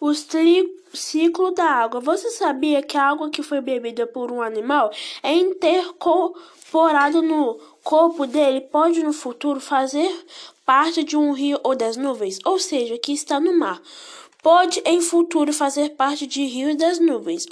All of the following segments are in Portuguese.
o ciclo da água. Você sabia que a água que foi bebida por um animal é incorporada no corpo dele pode no futuro fazer parte de um rio ou das nuvens, ou seja, que está no mar. Pode em futuro fazer parte de rio e das nuvens,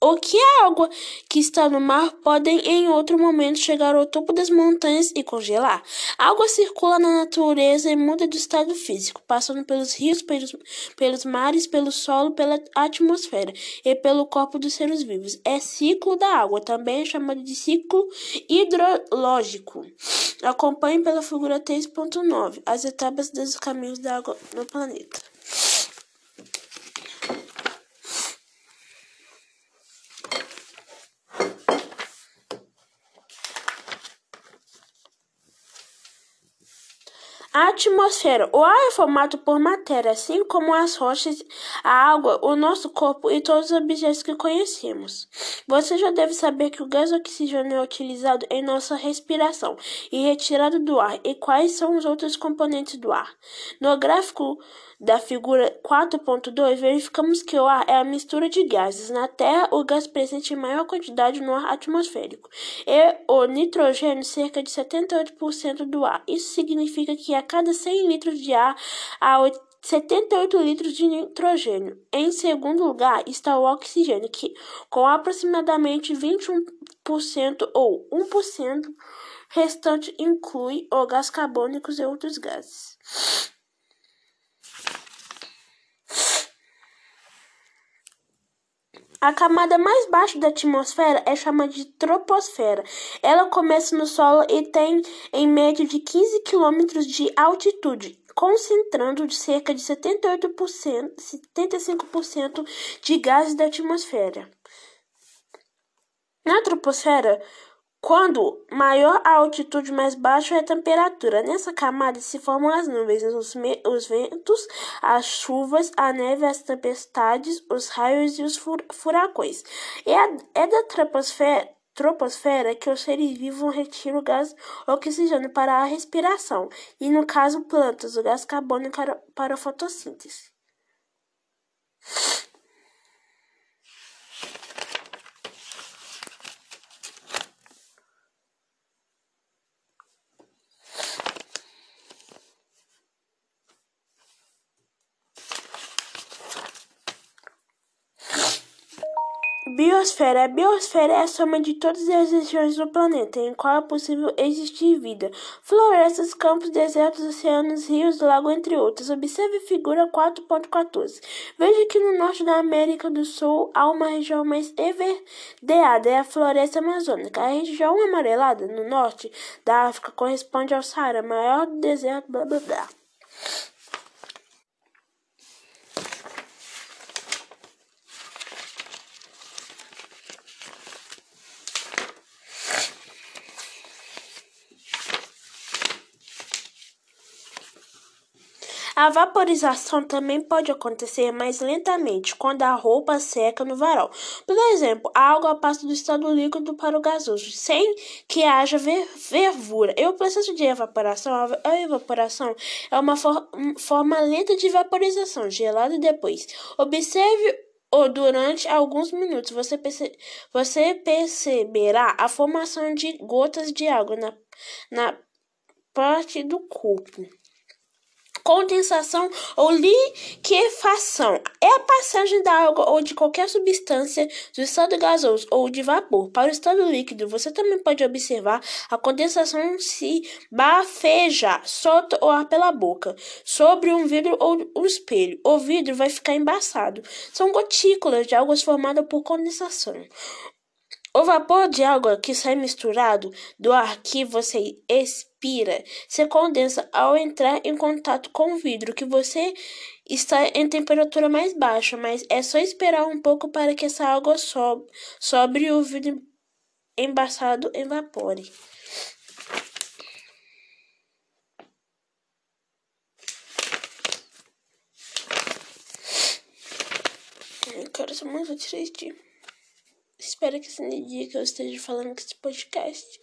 o que a água que está no mar podem em outro momento chegar ao topo das montanhas e congelar. A água circula na natureza e muda de estado físico, passando pelos rios, pelos, pelos mares, pelo solo, pela atmosfera e pelo corpo dos seres vivos. É ciclo da água, também é chamado de ciclo hidrológico. Acompanhe pela figura 3.9 as etapas dos caminhos da água no planeta. A atmosfera. O ar é formado por matéria, assim como as rochas, a água, o nosso corpo e todos os objetos que conhecemos. Você já deve saber que o gás oxigênio é utilizado em nossa respiração e retirado do ar, e quais são os outros componentes do ar. No gráfico da figura 4.2, verificamos que o ar é a mistura de gases. Na Terra, o gás presente em maior quantidade no ar atmosférico e o nitrogênio cerca de 78% do ar. Isso significa que a cada 100 litros de ar há 78 litros de nitrogênio. Em segundo lugar está o oxigênio, que com aproximadamente 21% ou 1% restante inclui o gás carbônico e outros gases. A camada mais baixa da atmosfera é chamada de troposfera. Ela começa no solo e tem em média de 15 quilômetros de altitude, concentrando de cerca de 78%, 75% de gases da atmosfera. Na troposfera, quando maior a altitude, mais baixa é a temperatura. Nessa camada se formam as nuvens, os, os ventos, as chuvas, a neve, as tempestades, os raios e os furacões. É, a, é da troposfera, troposfera que os seres vivos retiram o gás oxigênio para a respiração, e no caso plantas, o gás carbônico para a fotossíntese. Biosfera. A biosfera é a soma de todas as regiões do planeta em qual é possível existir vida. Florestas, campos, desertos, oceanos, rios, lagos, entre outros. Observe a figura 4.14. Veja que no norte da América do Sul há uma região mais everdeada, é a floresta amazônica. A região amarelada no norte da África corresponde ao Saara, maior deserto, blá blá blá. A vaporização também pode acontecer mais lentamente quando a roupa seca no varal. Por exemplo, a água passa do estado líquido para o gasoso, sem que haja fervura. E o processo de evaporação, a evaporação é uma for forma lenta de vaporização, gelada depois. Observe ou durante alguns minutos você, perce você perceberá a formação de gotas de água na, na parte do corpo condensação ou liquefação. É a passagem da água ou de qualquer substância do estado gasoso ou de vapor para o estado líquido. Você também pode observar a condensação se bafejar, solta o ar pela boca, sobre um vidro ou um espelho. O vidro vai ficar embaçado. São gotículas de águas formadas por condensação. O vapor de água que sai misturado do ar que você expira se condensa ao entrar em contato com o vidro que você está em temperatura mais baixa, mas é só esperar um pouco para que essa água sobre o vidro embaçado evapore. Eu quero ser muito triste. Espero que esse dia que eu esteja falando com esse podcast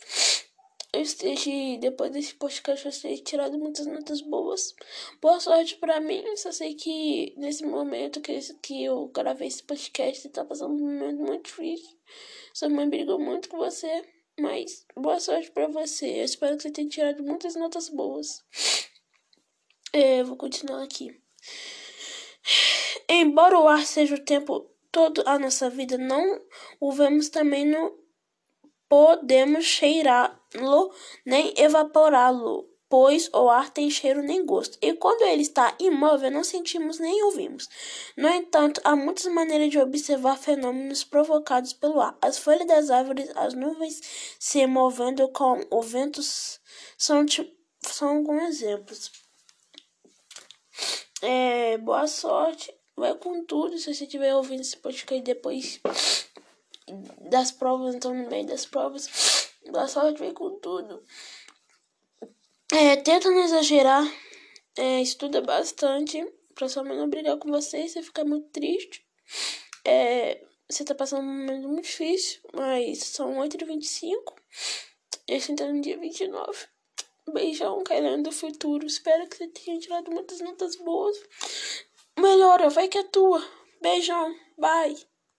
eu esteja, depois desse podcast, eu esteja tirado muitas notas boas. Boa sorte pra mim. Só sei que nesse momento que, eu gravei esse podcast, tá passando um momento muito difícil. Sua mãe brigou muito com você. Mas boa sorte pra você. Eu espero que você tenha tirado muitas notas boas. É, vou continuar aqui. Embora o ar seja o tempo todo a nossa vida, não o vemos também no podemos cheirá-lo nem evaporá-lo, pois o ar tem cheiro nem gosto. E quando ele está imóvel, não sentimos nem ouvimos. No entanto, há muitas maneiras de observar fenômenos provocados pelo ar. As folhas das árvores, as nuvens se movendo com o vento são, são alguns exemplos. É, boa sorte. Vai com tudo. Se você estiver ouvindo esse podcast depois das provas, então no meio das provas, boa sorte, vai com tudo. É, tenta não exagerar. É, estuda bastante. Pra sua mãe não brigar com você e você ficar muito triste. É, você tá passando um momento muito difícil, mas são 8h25. Esse então é no dia 29. Beijão, querendo do futuro. Espero que você tenha tirado muitas notas boas. Melhora, vai que é tua. Beijão, bye.